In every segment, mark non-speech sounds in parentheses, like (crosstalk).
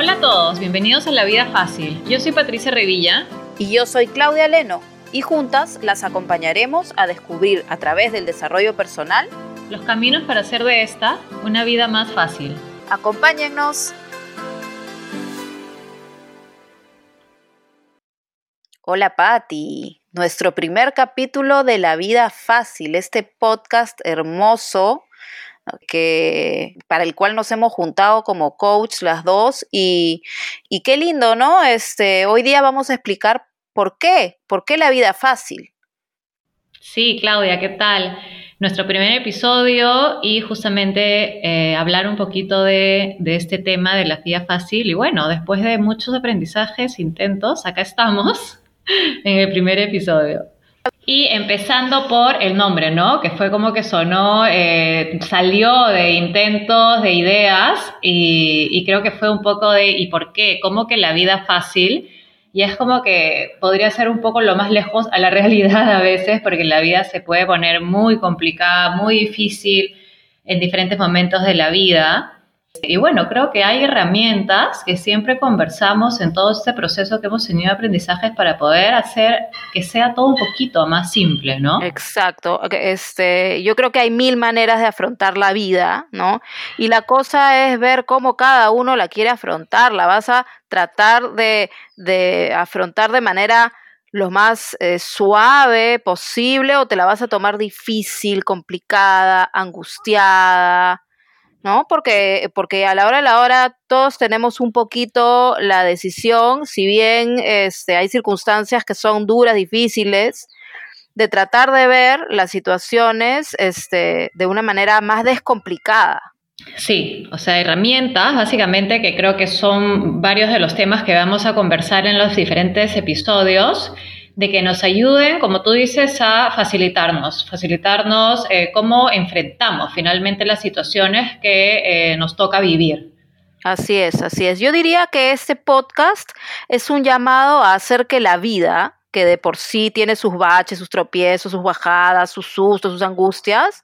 Hola a todos, bienvenidos a La Vida Fácil. Yo soy Patricia Revilla. Y yo soy Claudia Leno. Y juntas las acompañaremos a descubrir a través del desarrollo personal los caminos para hacer de esta una vida más fácil. Acompáñennos. Hola Patti, nuestro primer capítulo de La Vida Fácil, este podcast hermoso que para el cual nos hemos juntado como coach las dos y, y qué lindo, ¿no? Este, hoy día vamos a explicar por qué, por qué la vida fácil. Sí, Claudia, ¿qué tal? Nuestro primer episodio y justamente eh, hablar un poquito de, de, este tema de la vida fácil. Y bueno, después de muchos aprendizajes, intentos, acá estamos (laughs) en el primer episodio. Y empezando por el nombre, ¿no? Que fue como que sonó, eh, salió de intentos, de ideas, y, creo que fue un poco de, ¿y por qué? ¿Cómo que la vida fácil? Y es como que podría ser un poco lo más lejos a la (laughs) realidad a veces, porque la vida se puede poner muy complicada, muy difícil en diferentes momentos de la vida. Y bueno, creo que hay herramientas que siempre conversamos en todo este proceso que hemos tenido de aprendizajes para poder hacer que sea todo un poquito más simple, ¿no? Exacto. Este, yo creo que hay mil maneras de afrontar la vida, ¿no? Y la cosa es ver cómo cada uno la quiere afrontar. La vas a tratar de, de afrontar de manera lo más eh, suave posible o te la vas a tomar difícil, complicada, angustiada, ¿no? Porque, porque a la hora de la hora todos tenemos un poquito la decisión, si bien este, hay circunstancias que son duras, difíciles, de tratar de ver las situaciones este, de una manera más descomplicada. Sí, o sea, herramientas, básicamente, que creo que son varios de los temas que vamos a conversar en los diferentes episodios de que nos ayuden, como tú dices, a facilitarnos, facilitarnos eh, cómo enfrentamos finalmente las situaciones que eh, nos toca vivir. Así es, así es. Yo diría que este podcast es un llamado a hacer que la vida, que de por sí tiene sus baches, sus tropiezos, sus bajadas, sus sustos, sus angustias,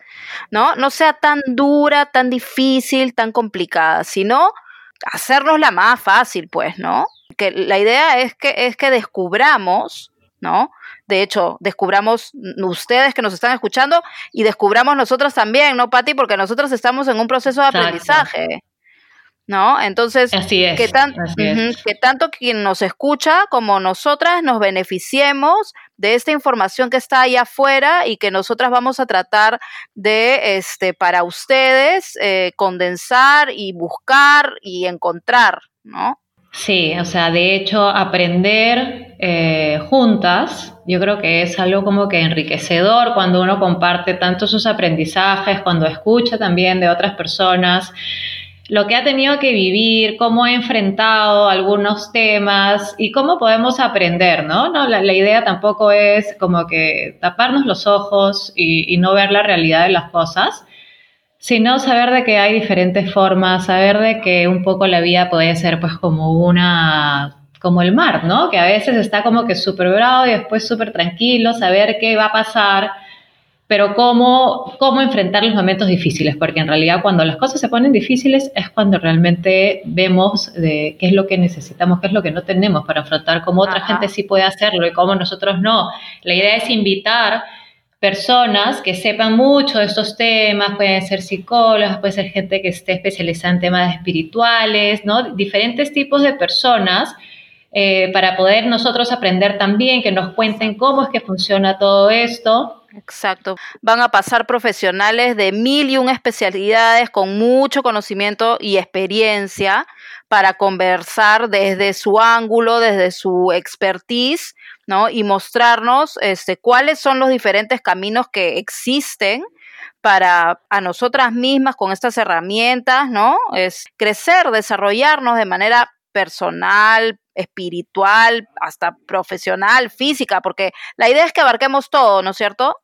¿no? No sea tan dura, tan difícil, tan complicada, sino hacernos la más fácil, pues, ¿no? Que la idea es que, es que descubramos ¿no? De hecho, descubramos ustedes que nos están escuchando y descubramos nosotros también, ¿no, Patti? Porque nosotros estamos en un proceso de aprendizaje. ¿No? Entonces, que, que tanto quien nos escucha como nosotras nos beneficiemos de esta información que está ahí afuera y que nosotras vamos a tratar de, este, para ustedes, eh, condensar y buscar y encontrar, ¿no? Sí, o sea, de hecho, aprender eh, juntas, yo creo que es algo como que enriquecedor cuando uno comparte tanto sus aprendizajes, cuando escucha también de otras personas lo que ha tenido que vivir, cómo ha enfrentado algunos temas y cómo podemos aprender, ¿no? no la, idea tampoco es como que taparnos los ojos y, y no ver la realidad de las cosas, sino saber de que hay diferentes formas, saber de que un poco la vida puede ser pues como una, como el mar, ¿no? Que a veces está como que súper bravo y después súper tranquilo, saber qué va a pasar, pero cómo, cómo enfrentar los momentos difíciles, porque en realidad cuando las cosas se ponen difíciles es cuando realmente vemos de qué es lo que necesitamos, qué es lo que no tenemos para afrontar, cómo otra gente sí puede hacerlo y cómo nosotros no. La idea es invitar personas que sepan mucho de estos temas, pueden ser psicólogos, puede ser gente que esté especializada en temas espirituales, ¿no? Diferentes tipos de personas eh, para poder nosotros aprender también, que nos cuenten cómo es que funciona todo esto. Exacto. Van a pasar profesionales de mil y un especialidades con mucho conocimiento y experiencia para conversar desde su ángulo, desde su expertise ¿no? Y mostrarnos este, cuáles son los diferentes caminos que existen para a nosotras mismas con estas herramientas, ¿no? Es crecer, desarrollarnos de manera personal, espiritual, hasta profesional, física, porque la idea es que abarquemos todo, ¿no es cierto?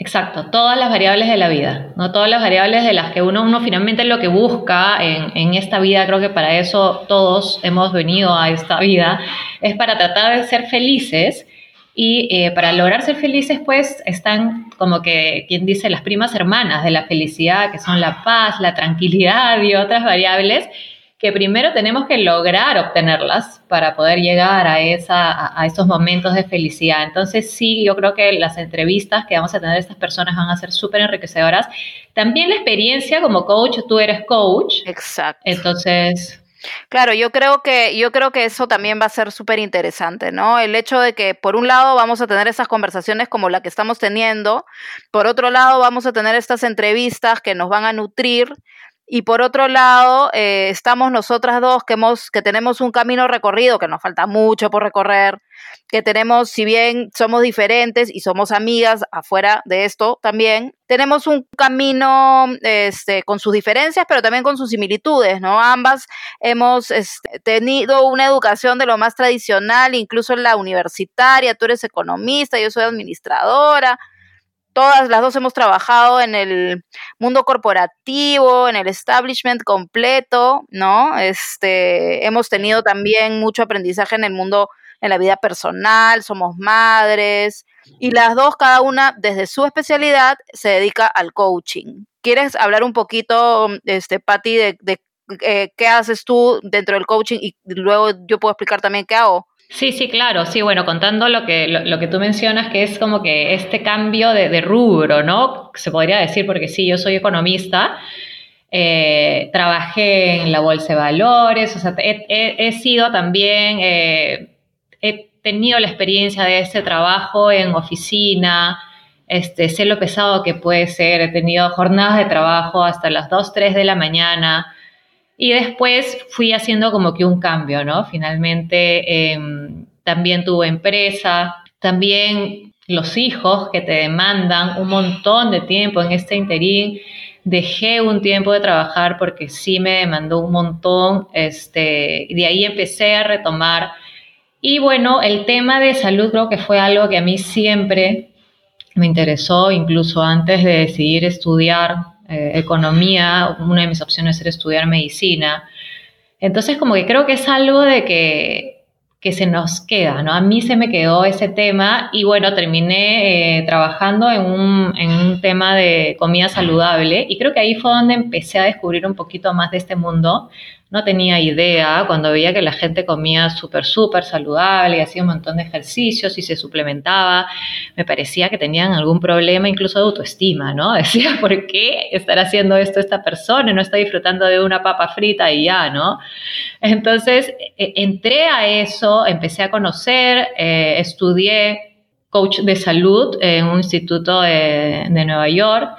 Exacto, todas las variables de la vida, no todas las variables de las que uno, uno finalmente lo que busca en, esta vida, creo que para eso todos hemos venido a esta vida, es para tratar de ser felices y eh, para lograr ser felices pues están como que, quien dice, las primas hermanas de la felicidad, que son la paz, la tranquilidad y otras variables que primero tenemos que lograr obtenerlas para poder llegar a, esa, a, esos momentos de felicidad. Entonces sí, yo creo que las entrevistas que vamos a tener estas personas van a ser súper enriquecedoras. También la experiencia como coach, tú eres coach. Exacto. Entonces... Claro, yo creo que yo creo que eso también va a ser súper interesante, ¿no? El hecho de que por un lado vamos a tener esas conversaciones como la que estamos teniendo, por otro lado vamos a tener estas entrevistas que nos van a nutrir y por otro lado, eh, estamos nosotras dos que, tenemos un camino recorrido, que nos falta mucho por recorrer, que tenemos, si bien somos diferentes y somos amigas afuera de esto también, tenemos un camino este, con sus diferencias, pero también con sus similitudes, ¿no? Ambas hemos este, tenido una educación de lo más tradicional, incluso en la universitaria, tú eres economista, yo soy administradora todas las dos hemos trabajado en el mundo corporativo, en el establishment completo, ¿no? Este, hemos tenido también mucho aprendizaje en el mundo, en la vida personal, somos madres, y las dos, cada una desde su especialidad, se dedica al coaching. ¿Quieres hablar un poquito, este, Patti, de, eh, qué haces tú dentro del coaching y luego yo puedo explicar también qué hago? Sí, sí, claro, sí, bueno, contando lo que, lo, que tú mencionas, que es como que este cambio de, rubro, ¿no? Se podría decir, porque sí, yo soy economista, eh, trabajé en la bolsa de valores, o sea, he, sido también, eh, he tenido la experiencia de este trabajo en oficina, este, sé lo pesado que puede ser, he tenido jornadas de trabajo hasta las 2, 3 de la mañana, y después fui haciendo como que un cambio, ¿no? Finalmente em, también tuve empresa, también los hijos que te demandan un montón de tiempo en este interín. Dejé un tiempo de trabajar porque sí me demandó un montón. Este, de ahí empecé a retomar. Y bueno, el tema de salud creo que fue algo que a mí siempre me interesó, incluso antes de decidir estudiar eh, economía, una de mis opciones era estudiar medicina. Entonces, como que creo que es algo de que, que se nos queda, ¿no? A mí se me quedó ese tema y bueno, terminé eh, trabajando en un, en un tema de comida saludable y creo que ahí fue donde empecé a descubrir un poquito más de este mundo no tenía idea cuando veía que la gente comía súper, súper saludable y hacía un montón de ejercicios y se suplementaba. Me parecía que tenían algún problema incluso de autoestima, ¿no? (laughs) Decía, ¿por qué estar haciendo esto esta persona? No está disfrutando de una papa frita y ya, ¿no? Entonces, e, entré a eso, empecé a conocer, eh, estudié coach de salud en un instituto de, de Nueva York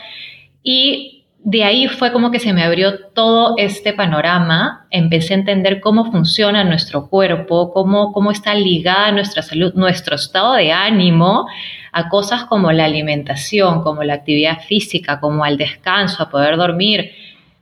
y de ahí fue como que se me abrió todo este panorama, empecé a entender cómo funciona nuestro cuerpo, cómo, cómo está ligada nuestra salud, nuestro estado de ánimo a cosas como la alimentación, como la actividad física, como al descanso, a poder dormir.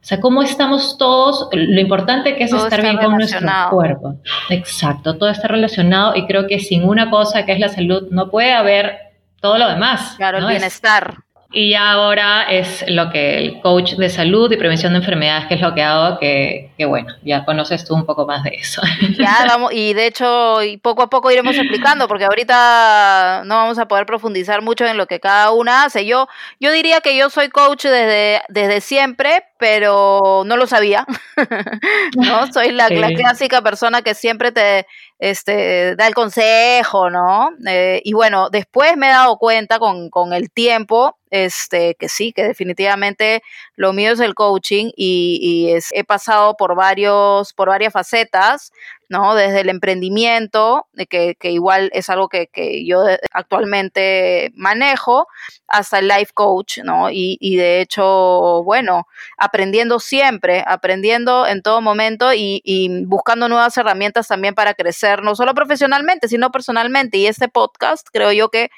O sea, cómo estamos todos, lo importante que es estar bien con nuestro cuerpo. Exacto, todo está relacionado y creo que sin una cosa que es la salud no puede haber todo lo demás. Claro, el bienestar. Y ahora es lo que el coach de salud y prevención de enfermedades, que es lo que hago, que, que bueno, ya conoces tú un poco más de eso. Ya vamos, y de hecho, y poco a poco iremos explicando, porque ahorita no vamos a poder profundizar mucho en lo que cada una hace. Yo, yo diría que yo soy coach desde, desde siempre, pero no lo sabía. (laughs) ¿no? Soy la, la, clásica persona que siempre te este, da el consejo, ¿no? Eh, y bueno, después me he dado cuenta con, con el tiempo este, que sí, que definitivamente lo mío es el coaching y, he pasado por varios, por varias facetas, ¿no? Desde el emprendimiento, que, que igual es algo que, que, yo actualmente manejo, hasta el life coach, ¿no? Y, y, de hecho, bueno, aprendiendo siempre, aprendiendo en todo momento y, y buscando nuevas herramientas también para crecer, no solo profesionalmente, sino personalmente. Y este podcast creo yo que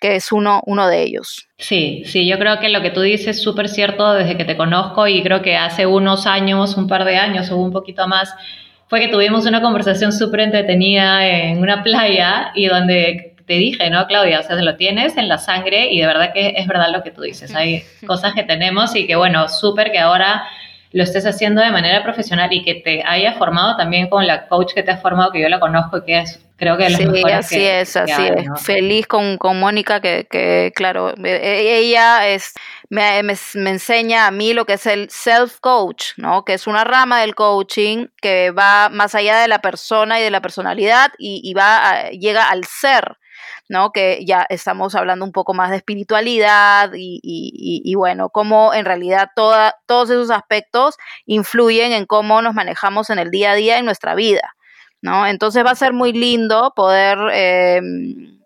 que es uno, uno de ellos. Sí, sí, yo creo que lo que tú dices es súper cierto desde que te conozco y creo que hace unos años, un par de años o un poquito más, fue que tuvimos una conversación súper entretenida en una playa y donde te dije, ¿no, Claudia? O sea, lo tienes en la sangre y de verdad que es verdad lo que tú dices. Hay (laughs) cosas que tenemos y que, bueno, súper que ahora lo estés haciendo de manera profesional y que te haya formado también con la coach que te ha formado, que yo la conozco y que es Creo que sí, así es, así es. Feliz con, con Mónica, que, que, claro, e, e, ella es, me, me, enseña a mí lo que es el self-coach, ¿no? Que es una rama del coaching que va más allá de la persona y de la personalidad y, y va llega al ser. ¿no? Que ya estamos hablando un poco más de espiritualidad y, y, y, bueno, cómo en realidad toda, todos esos aspectos influyen en cómo nos manejamos en el día a día en nuestra vida. ¿No? Entonces va a ser muy lindo poder, eh,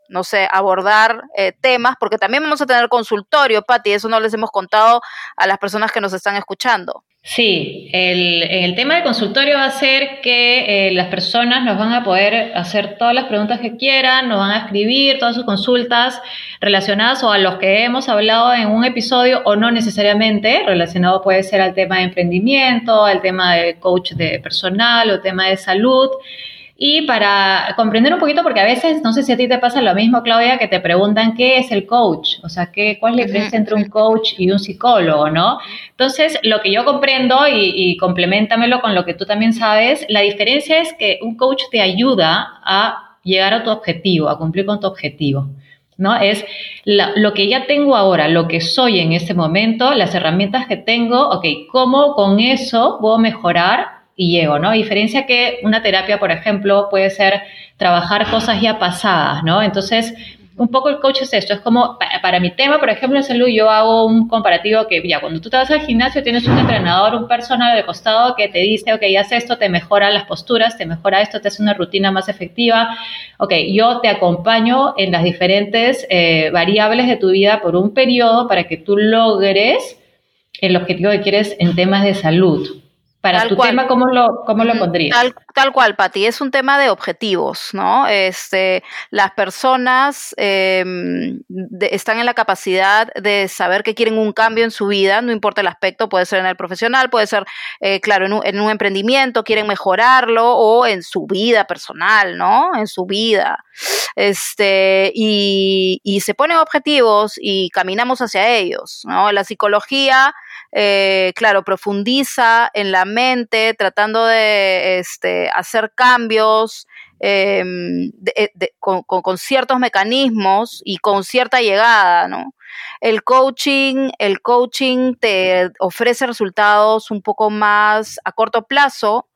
no sé, abordar eh, temas, porque también vamos a tener consultorio, Patti, eso no les hemos contado a las personas que nos están escuchando. Sí, el, el tema del consultorio va a ser que eh, las personas nos van a poder hacer todas las preguntas que quieran, nos van a escribir todas sus consultas relacionadas o a los que hemos hablado en un episodio o no necesariamente, relacionado puede ser al tema de emprendimiento, al tema de coach de personal o tema de salud. Y para comprender un poquito, porque a veces, no sé si a ti te pasa lo mismo, Claudia, que te preguntan qué es el coach, o sea, qué, cuál es la diferencia entre un coach y un psicólogo, ¿no? Entonces, lo que yo comprendo, y, y complementamelo con lo que tú también sabes, la diferencia es que un coach te ayuda a llegar a tu objetivo, a cumplir con tu objetivo. ¿no? Es lo que ya tengo ahora, lo que soy en este momento, las herramientas que tengo, ok, ¿cómo con eso puedo mejorar y llego, ¿no? Diferencia que una terapia, por ejemplo, puede ser trabajar cosas ya pasadas, ¿no? Entonces, un poco el coach es esto, es como para, mi tema, por ejemplo, en salud, yo hago un comparativo que ya cuando tú te vas al gimnasio tienes un entrenador, un personal de costado que te dice, ok, haz esto, te mejora las posturas, te mejora esto, te hace una rutina más efectiva, ok, yo te acompaño en las diferentes eh, variables de tu vida por un periodo para que tú logres el objetivo que quieres en temas de salud. Para tu tema, ¿cómo lo, cómo lo pondrías? Tal, cual, Pati, es un tema de objetivos, ¿no? Este, las personas em, están en la capacidad de saber que quieren un cambio en su vida, no importa el aspecto, puede ser en el profesional, puede ser, eh, claro, en un, en un, emprendimiento, quieren mejorarlo, o en su vida personal, ¿no? En su vida. Este, y, y se ponen objetivos y caminamos hacia ellos, ¿no? La psicología eh, claro, profundiza en la mente, tratando de este, hacer cambios em, eh, con, ciertos mecanismos y con cierta llegada, ¿no? El coaching, el coaching te ofrece resultados un poco más a corto plazo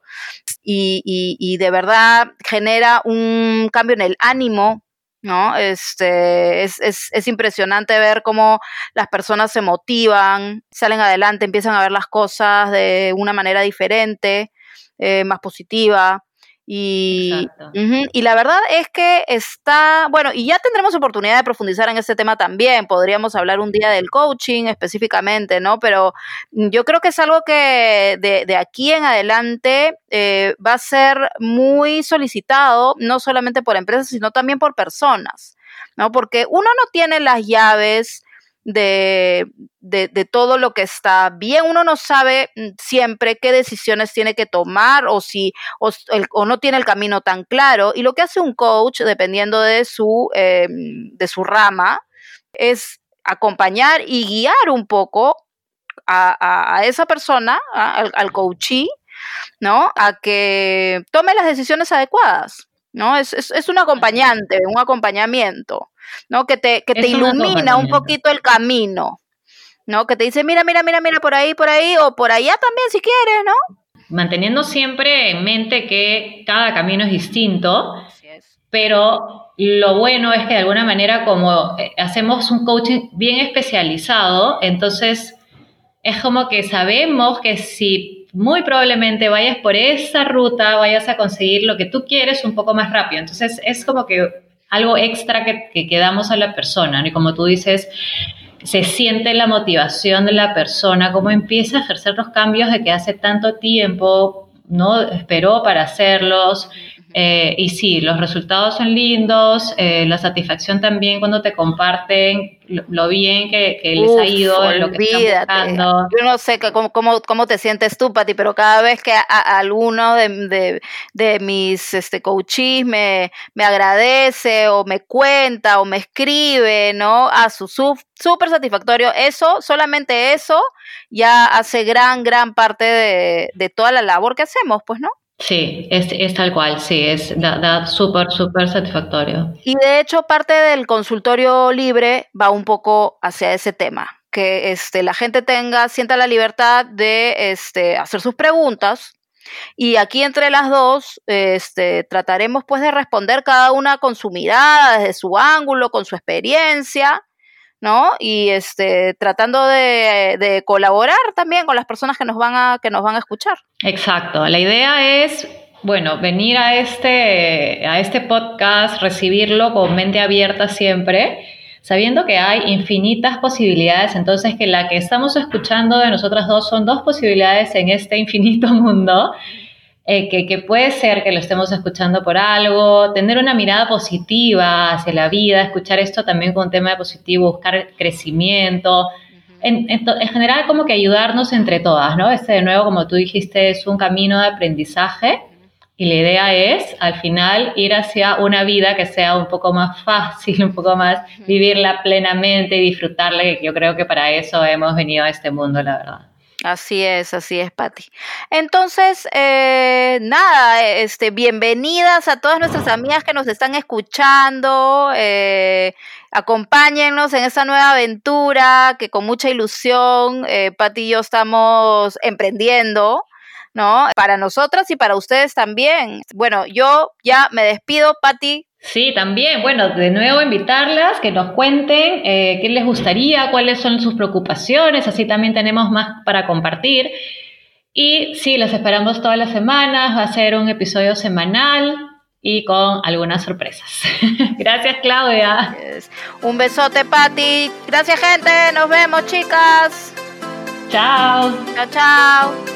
y, y de verdad genera un cambio en el ánimo ¿no? Este, es, es, es, impresionante ver cómo las personas se motivan, salen adelante, empiezan a ver las cosas de una manera diferente, eh, más positiva. Y, y la verdad es que está, bueno, y ya tendremos oportunidad de profundizar en este tema también, podríamos hablar un día del coaching específicamente, ¿no? Pero yo creo que es algo que de, de aquí en adelante eh, va a ser muy solicitado, no solamente por empresas, sino también por personas, ¿no? Porque uno no tiene las llaves de, de, todo lo que está bien. Uno no sabe mm, siempre qué decisiones tiene que tomar o si o, no tiene el camino tan claro. Y lo que hace un coach, dependiendo de su, em, de su rama, es acompañar y guiar un poco a, esa persona, al, al coachee, ¿no? A que tome las decisiones adecuadas. ¿No? Es, es, es, un acompañante, un acompañamiento, ¿no? Que te, que te ilumina un poquito el camino, ¿no? Que te dice, mira, mira, mira, mira, por ahí, por ahí, o por allá también si quieres, ¿no? Manteniendo siempre en mente que cada camino es distinto, pero lo bueno es que de alguna manera como eh, hacemos un coaching bien especializado, entonces es como que sabemos que si muy probablemente vayas por esa ruta, vayas a conseguir lo que tú quieres un poco más rápido. Entonces es como que algo extra que, que, damos a la persona, Y como tú dices, se siente la motivación de la persona, cómo empieza a ejercer los cambios de que hace tanto tiempo no esperó para hacerlos, eh, y sí, los resultados son lindos, eh, la satisfacción también cuando te comparten lo, bien que, les ha ido, en lo que están buscando. Yo no sé cómo, cómo, te sientes tú, Pati, pero cada vez que alguno de, de, mis este, coaches me, me agradece o me cuenta o me escribe, ¿no? A su súper satisfactorio. Eso, solamente eso, ya hace gran, gran parte de, de toda la labor que hacemos, pues, ¿no? Sí, es, es tal cual, sí, es da, súper, súper satisfactorio. Y de hecho, parte del consultorio libre va un poco hacia ese tema, que este, la gente tenga, sienta la libertad de este, hacer sus preguntas. Y aquí entre las dos este, trataremos pues de responder cada una con su mirada, desde su ángulo, con su experiencia, ¿no? Y este, tratando de, colaborar también con las personas que nos van a, que nos van a escuchar. Exacto. La idea es, bueno, venir a este, a este podcast, recibirlo con mente abierta siempre, sabiendo que hay infinitas posibilidades, entonces que la que estamos escuchando de nosotras dos son dos posibilidades en este infinito (laughs) mundo eh, que, puede ser que lo estemos escuchando por algo, tener una mirada positiva hacia la vida, escuchar esto también con un tema de positivo, buscar crecimiento. En, general, como que ayudarnos entre todas, ¿no? Este, de nuevo, como tú dijiste, es un camino de aprendizaje y la idea es, al final, ir hacia una vida que sea un poco más fácil, (laughs) un poco más vivirla plenamente y disfrutarla, que yo creo que para eso hemos venido a este mundo, la verdad. Así es, así es, Patti. Entonces, eh, nada, este, bienvenidas a todas nuestras amigas que nos están escuchando. Eh, acompáñennos en esta nueva aventura que con mucha ilusión eh, Patti y yo estamos emprendiendo. ¿No? Para nosotras y para ustedes también. Bueno, yo ya me despido, Patti. Sí, también. Bueno, de nuevo invitarlas, que nos cuenten eh, qué les gustaría, cuáles son sus preocupaciones, así también tenemos más para compartir. Y sí, las esperamos todas las semanas, va a ser un episodio semanal y con algunas sorpresas. (laughs) Gracias, Claudia. Un besote, Patti. Gracias, gente. Nos vemos, chicas. Chao. Chao, chao.